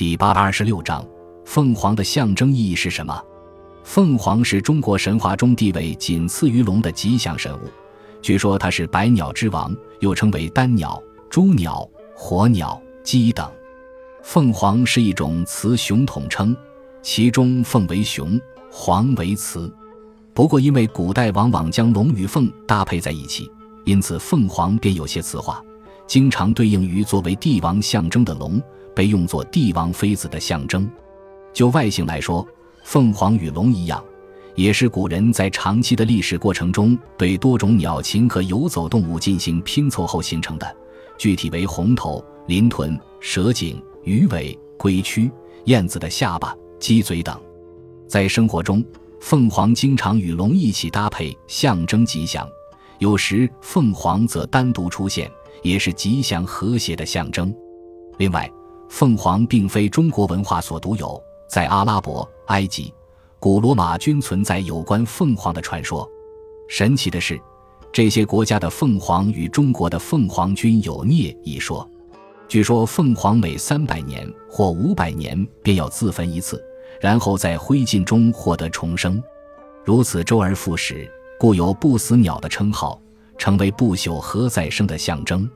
第八百二十六章，凤凰的象征意义是什么？凤凰是中国神话中地位仅次于龙的吉祥神物。据说它是百鸟之王，又称为丹鸟、朱鸟、火鸟、鸡等。凤凰是一种雌雄统称，其中凤为雄，凰为雌。不过，因为古代往往将龙与凤搭配在一起，因此凤凰便有些雌化，经常对应于作为帝王象征的龙。被用作帝王妃子的象征。就外形来说，凤凰与龙一样，也是古人在长期的历史过程中对多种鸟禽和游走动物进行拼凑后形成的。具体为红头、鳞臀、蛇颈、鱼尾、龟躯、燕子的下巴、鸡嘴等。在生活中，凤凰经常与龙一起搭配，象征吉祥；有时凤凰则单独出现，也是吉祥和谐的象征。另外，凤凰并非中国文化所独有，在阿拉伯、埃及、古罗马均存在有关凤凰的传说。神奇的是，这些国家的凤凰与中国的凤凰均有孽一说。据说，凤凰每三百年或五百年便要自焚一次，然后在灰烬中获得重生，如此周而复始，故有不死鸟的称号，成为不朽和再生的象征。